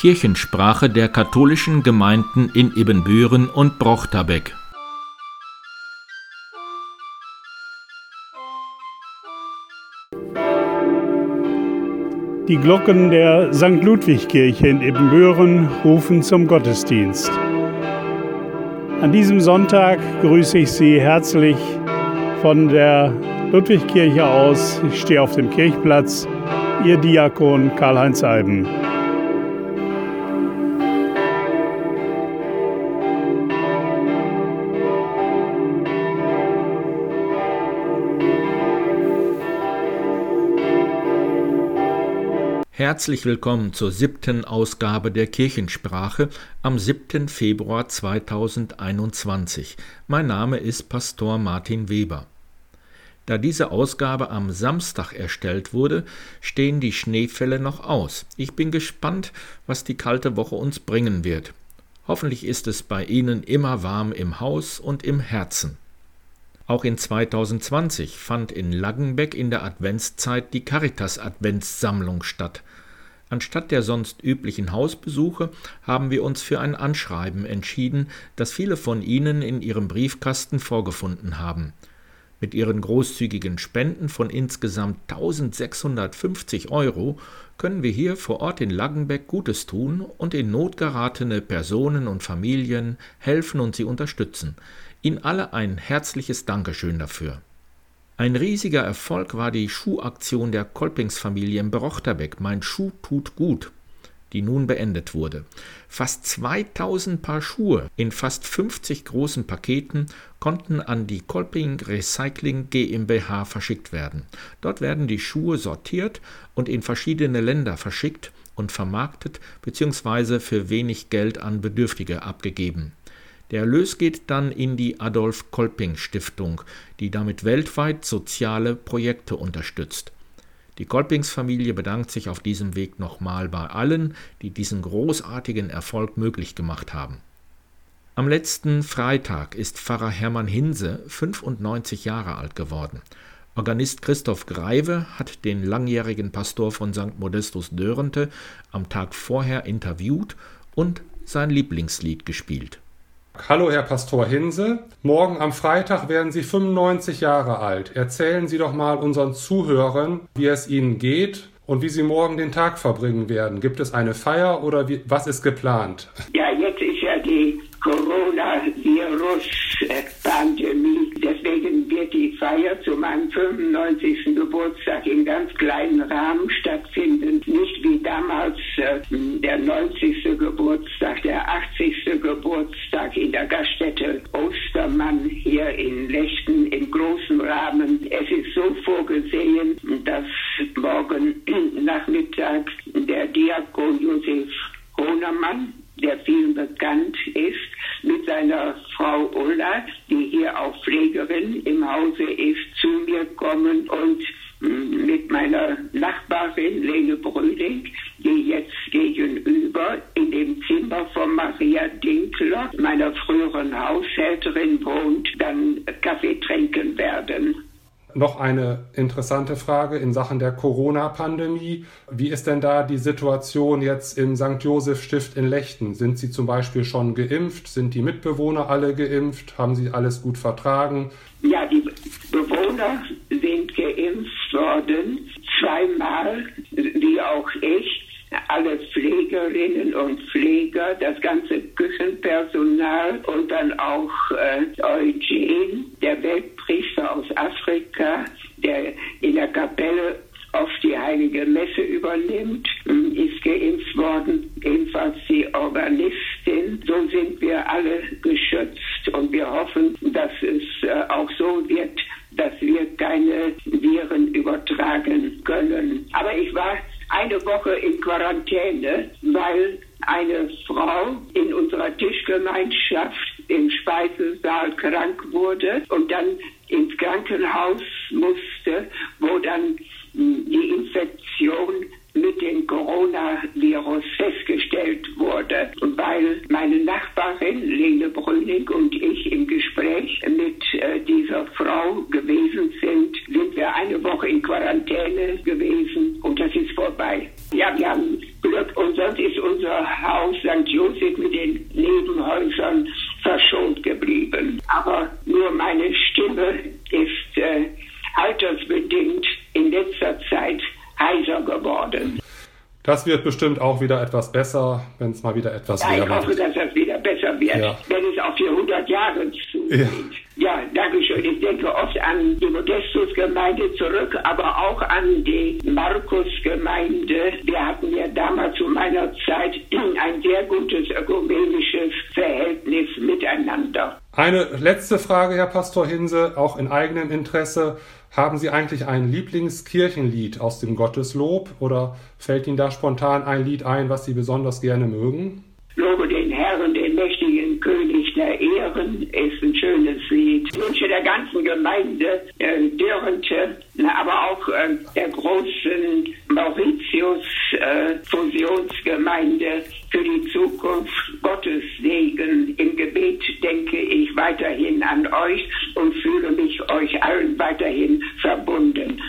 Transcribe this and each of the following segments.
Kirchensprache der katholischen Gemeinden in Ibbenbüren und Brochterbeck. Die Glocken der St. Ludwig-Kirche in Ibbenbüren rufen zum Gottesdienst. An diesem Sonntag grüße ich Sie herzlich von der Ludwigkirche aus. Ich stehe auf dem Kirchplatz. Ihr Diakon Karl-Heinz Eiben. Herzlich willkommen zur siebten Ausgabe der Kirchensprache am 7. Februar 2021. Mein Name ist Pastor Martin Weber. Da diese Ausgabe am Samstag erstellt wurde, stehen die Schneefälle noch aus. Ich bin gespannt, was die kalte Woche uns bringen wird. Hoffentlich ist es bei Ihnen immer warm im Haus und im Herzen. Auch in 2020 fand in Laggenbeck in der Adventszeit die Caritas Adventssammlung statt. Anstatt der sonst üblichen Hausbesuche haben wir uns für ein Anschreiben entschieden, das viele von Ihnen in Ihrem Briefkasten vorgefunden haben. Mit Ihren großzügigen Spenden von insgesamt 1650 Euro können wir hier vor Ort in Laggenbeck Gutes tun und in Not geratene Personen und Familien helfen und sie unterstützen. Ihnen alle ein herzliches Dankeschön dafür. Ein riesiger Erfolg war die Schuhaktion der Kolpingsfamilie im Berochtebeck Mein Schuh tut gut, die nun beendet wurde. Fast 2000 Paar Schuhe in fast 50 großen Paketen konnten an die Kolping Recycling GmbH verschickt werden. Dort werden die Schuhe sortiert und in verschiedene Länder verschickt und vermarktet bzw. für wenig Geld an Bedürftige abgegeben. Der Erlös geht dann in die Adolf Kolping Stiftung, die damit weltweit soziale Projekte unterstützt. Die Kolpingsfamilie bedankt sich auf diesem Weg nochmal bei allen, die diesen großartigen Erfolg möglich gemacht haben. Am letzten Freitag ist Pfarrer Hermann Hinse 95 Jahre alt geworden. Organist Christoph Greive hat den langjährigen Pastor von St. Modestus Dörente am Tag vorher interviewt und sein Lieblingslied gespielt. Hallo, Herr Pastor Hinse. Morgen am Freitag werden Sie 95 Jahre alt. Erzählen Sie doch mal unseren Zuhörern, wie es Ihnen geht und wie Sie morgen den Tag verbringen werden. Gibt es eine Feier oder wie, was ist geplant? Ja, jetzt ist ja die Coronavirus-Pandemie. Deswegen wird die Feier zu meinem 95. Geburtstag in ganz kleinen Rahmen stattfinden. Nicht wie damals äh, der 90. Geburtstag, der 80. Geburtstag in der Gaststätte Ostermann hier in Lechten im großen Rahmen. Es ist so vorgesehen, dass morgen Nachmittag der Diakon Josef Hohnermann der vielen bekannt ist, mit seiner Frau Ulla, die hier auch Pflegerin im Hause ist, zu mir kommen und mm, mit meiner Nachbarin Lene Brüning, meiner früheren Haushälterin, wohnt, dann Kaffee trinken werden. Noch eine interessante Frage in Sachen der Corona-Pandemie. Wie ist denn da die Situation jetzt im St. Josef Stift in Lechten? Sind Sie zum Beispiel schon geimpft? Sind die Mitbewohner alle geimpft? Haben Sie alles gut vertragen? Ja, die Bewohner sind geimpft worden, zweimal, wie auch ich alle Pflegerinnen und Pfleger, das ganze Küchenpersonal und dann auch äh, Eugen, der Weltpriester aus Afrika, der in der Kapelle oft die heilige Messe übernimmt, hm, ist geimpft worden, ebenfalls die Organistin. Krankenhaus musste, wo dann Das wird bestimmt auch wieder etwas besser, wenn es mal wieder etwas ja, wärmer Ich hoffe, dass das wieder besser wird, ja. wenn es auf die 100 Jahre zugeht. Ja. ja, danke schön. Ich denke oft an die Modestus-Gemeinde zurück, aber auch an die Markus-Gemeinde. Wir hatten ja damals zu meiner Zeit ein sehr gutes ökumenisches Verhältnis miteinander. Eine letzte Frage, Herr Pastor Hinse, auch in eigenem Interesse. Haben Sie eigentlich ein Lieblingskirchenlied aus dem Gotteslob oder fällt Ihnen da spontan ein Lied ein, was Sie besonders gerne mögen? Lobe den Herrn, den mächtigen König der Ehren, ist ein schönes Lied. Ich wünsche der ganzen Gemeinde äh, Dörrente, aber auch äh, der großen Mauritius-Fusionsgemeinde äh, für die Zukunft Gottes Segen. Im Gebet denke ich weiterhin an euch und fühle mich euch allen weiterhin verbunden.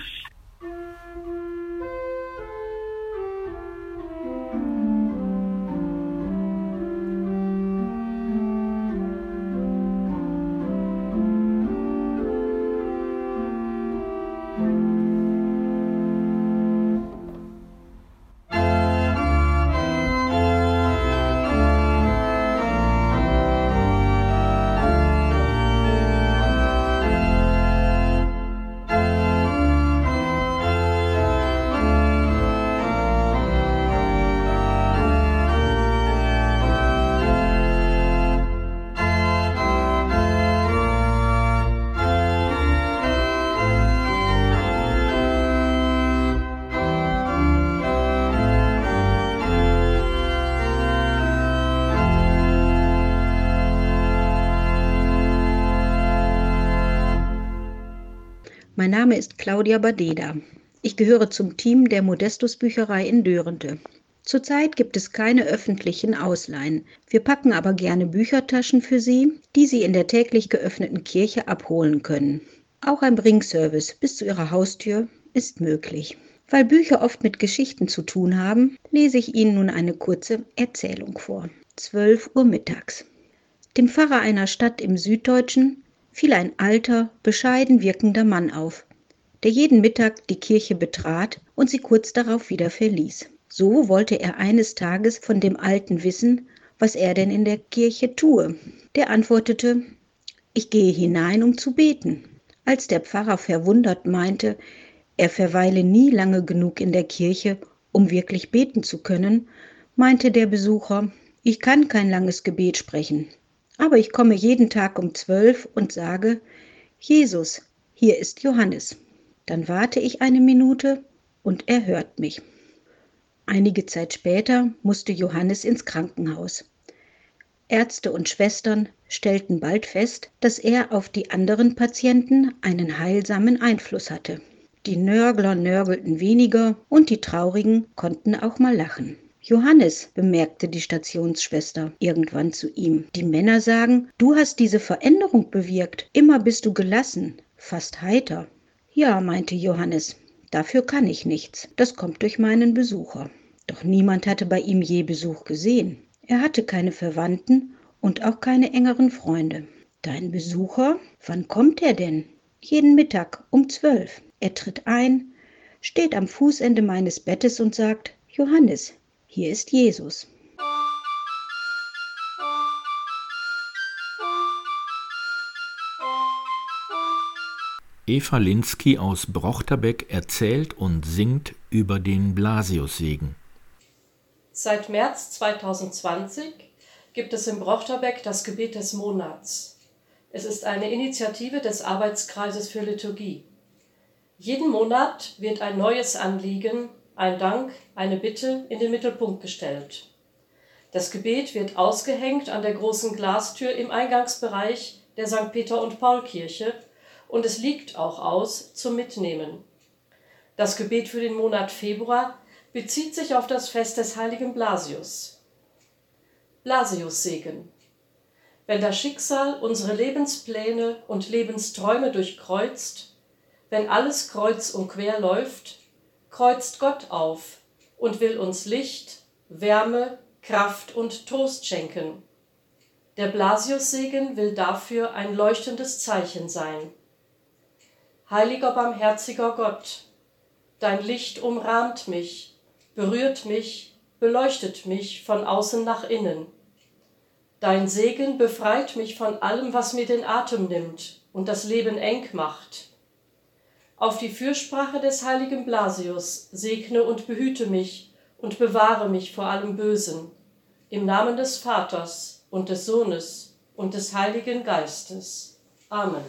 Mein Name ist Claudia Badeda. Ich gehöre zum Team der Modestus Bücherei in Dörente. Zurzeit gibt es keine öffentlichen Ausleihen. Wir packen aber gerne Büchertaschen für Sie, die Sie in der täglich geöffneten Kirche abholen können. Auch ein Bringservice bis zu Ihrer Haustür ist möglich. Weil Bücher oft mit Geschichten zu tun haben, lese ich Ihnen nun eine kurze Erzählung vor. 12 Uhr mittags. Dem Pfarrer einer Stadt im Süddeutschen fiel ein alter, bescheiden wirkender Mann auf, der jeden Mittag die Kirche betrat und sie kurz darauf wieder verließ. So wollte er eines Tages von dem Alten wissen, was er denn in der Kirche tue. Der antwortete, ich gehe hinein, um zu beten. Als der Pfarrer verwundert meinte, er verweile nie lange genug in der Kirche, um wirklich beten zu können, meinte der Besucher, ich kann kein langes Gebet sprechen. Aber ich komme jeden Tag um zwölf und sage, Jesus, hier ist Johannes. Dann warte ich eine Minute und er hört mich. Einige Zeit später musste Johannes ins Krankenhaus. Ärzte und Schwestern stellten bald fest, dass er auf die anderen Patienten einen heilsamen Einfluss hatte. Die Nörgler nörgelten weniger und die Traurigen konnten auch mal lachen. Johannes, bemerkte die Stationsschwester irgendwann zu ihm, die Männer sagen, du hast diese Veränderung bewirkt, immer bist du gelassen, fast heiter. Ja, meinte Johannes, dafür kann ich nichts, das kommt durch meinen Besucher. Doch niemand hatte bei ihm je Besuch gesehen. Er hatte keine Verwandten und auch keine engeren Freunde. Dein Besucher? Wann kommt er denn? Jeden Mittag um zwölf. Er tritt ein, steht am Fußende meines Bettes und sagt, Johannes, hier ist Jesus. Eva Linsky aus Brochterbeck erzählt und singt über den Blasiussegen. Seit März 2020 gibt es in Brochterbeck das Gebet des Monats. Es ist eine Initiative des Arbeitskreises für Liturgie. Jeden Monat wird ein neues Anliegen ein Dank, eine Bitte in den Mittelpunkt gestellt. Das Gebet wird ausgehängt an der großen Glastür im Eingangsbereich der St. Peter und Paul Kirche und es liegt auch aus zum Mitnehmen. Das Gebet für den Monat Februar bezieht sich auf das Fest des heiligen Blasius. Blasiussegen. Wenn das Schicksal unsere Lebenspläne und Lebensträume durchkreuzt, wenn alles kreuz und quer läuft, kreuzt Gott auf und will uns Licht, Wärme, Kraft und Trost schenken. Der Blasiussegen will dafür ein leuchtendes Zeichen sein. Heiliger barmherziger Gott, dein Licht umrahmt mich, berührt mich, beleuchtet mich von außen nach innen. Dein Segen befreit mich von allem, was mir den Atem nimmt und das Leben eng macht. Auf die Fürsprache des heiligen Blasius segne und behüte mich und bewahre mich vor allem Bösen. Im Namen des Vaters und des Sohnes und des Heiligen Geistes. Amen.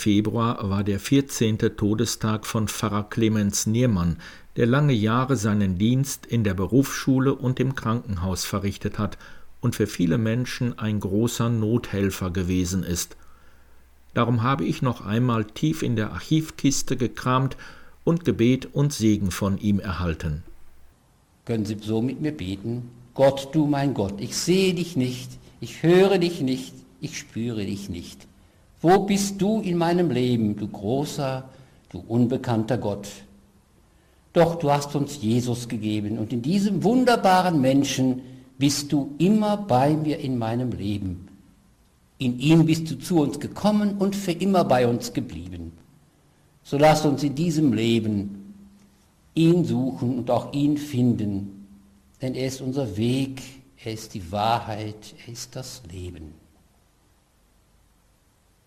Februar war der 14. Todestag von Pfarrer Clemens Niermann, der lange Jahre seinen Dienst in der Berufsschule und im Krankenhaus verrichtet hat und für viele Menschen ein großer Nothelfer gewesen ist. Darum habe ich noch einmal tief in der Archivkiste gekramt und Gebet und Segen von ihm erhalten. Können Sie so mit mir beten? Gott, du mein Gott, ich sehe dich nicht, ich höre dich nicht, ich spüre dich nicht. Wo bist du in meinem Leben, du großer, du unbekannter Gott? Doch du hast uns Jesus gegeben und in diesem wunderbaren Menschen bist du immer bei mir in meinem Leben. In ihm bist du zu uns gekommen und für immer bei uns geblieben. So lass uns in diesem Leben ihn suchen und auch ihn finden, denn er ist unser Weg, er ist die Wahrheit, er ist das Leben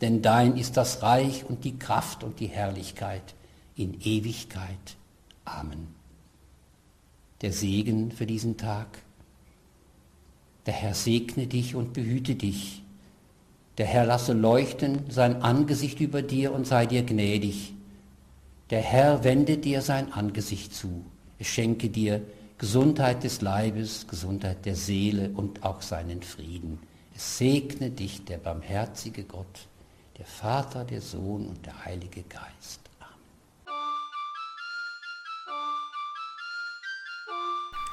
denn dein ist das Reich und die Kraft und die Herrlichkeit in Ewigkeit. Amen. Der Segen für diesen Tag. Der Herr segne dich und behüte dich. Der Herr lasse leuchten sein Angesicht über dir und sei dir gnädig. Der Herr wende dir sein Angesicht zu. Es schenke dir Gesundheit des Leibes, Gesundheit der Seele und auch seinen Frieden. Es segne dich der barmherzige Gott der Vater, der Sohn und der Heilige Geist. Amen.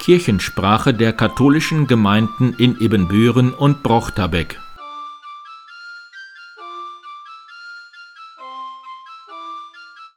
Kirchensprache der katholischen Gemeinden in Ibbenbüren und Brochterbeck.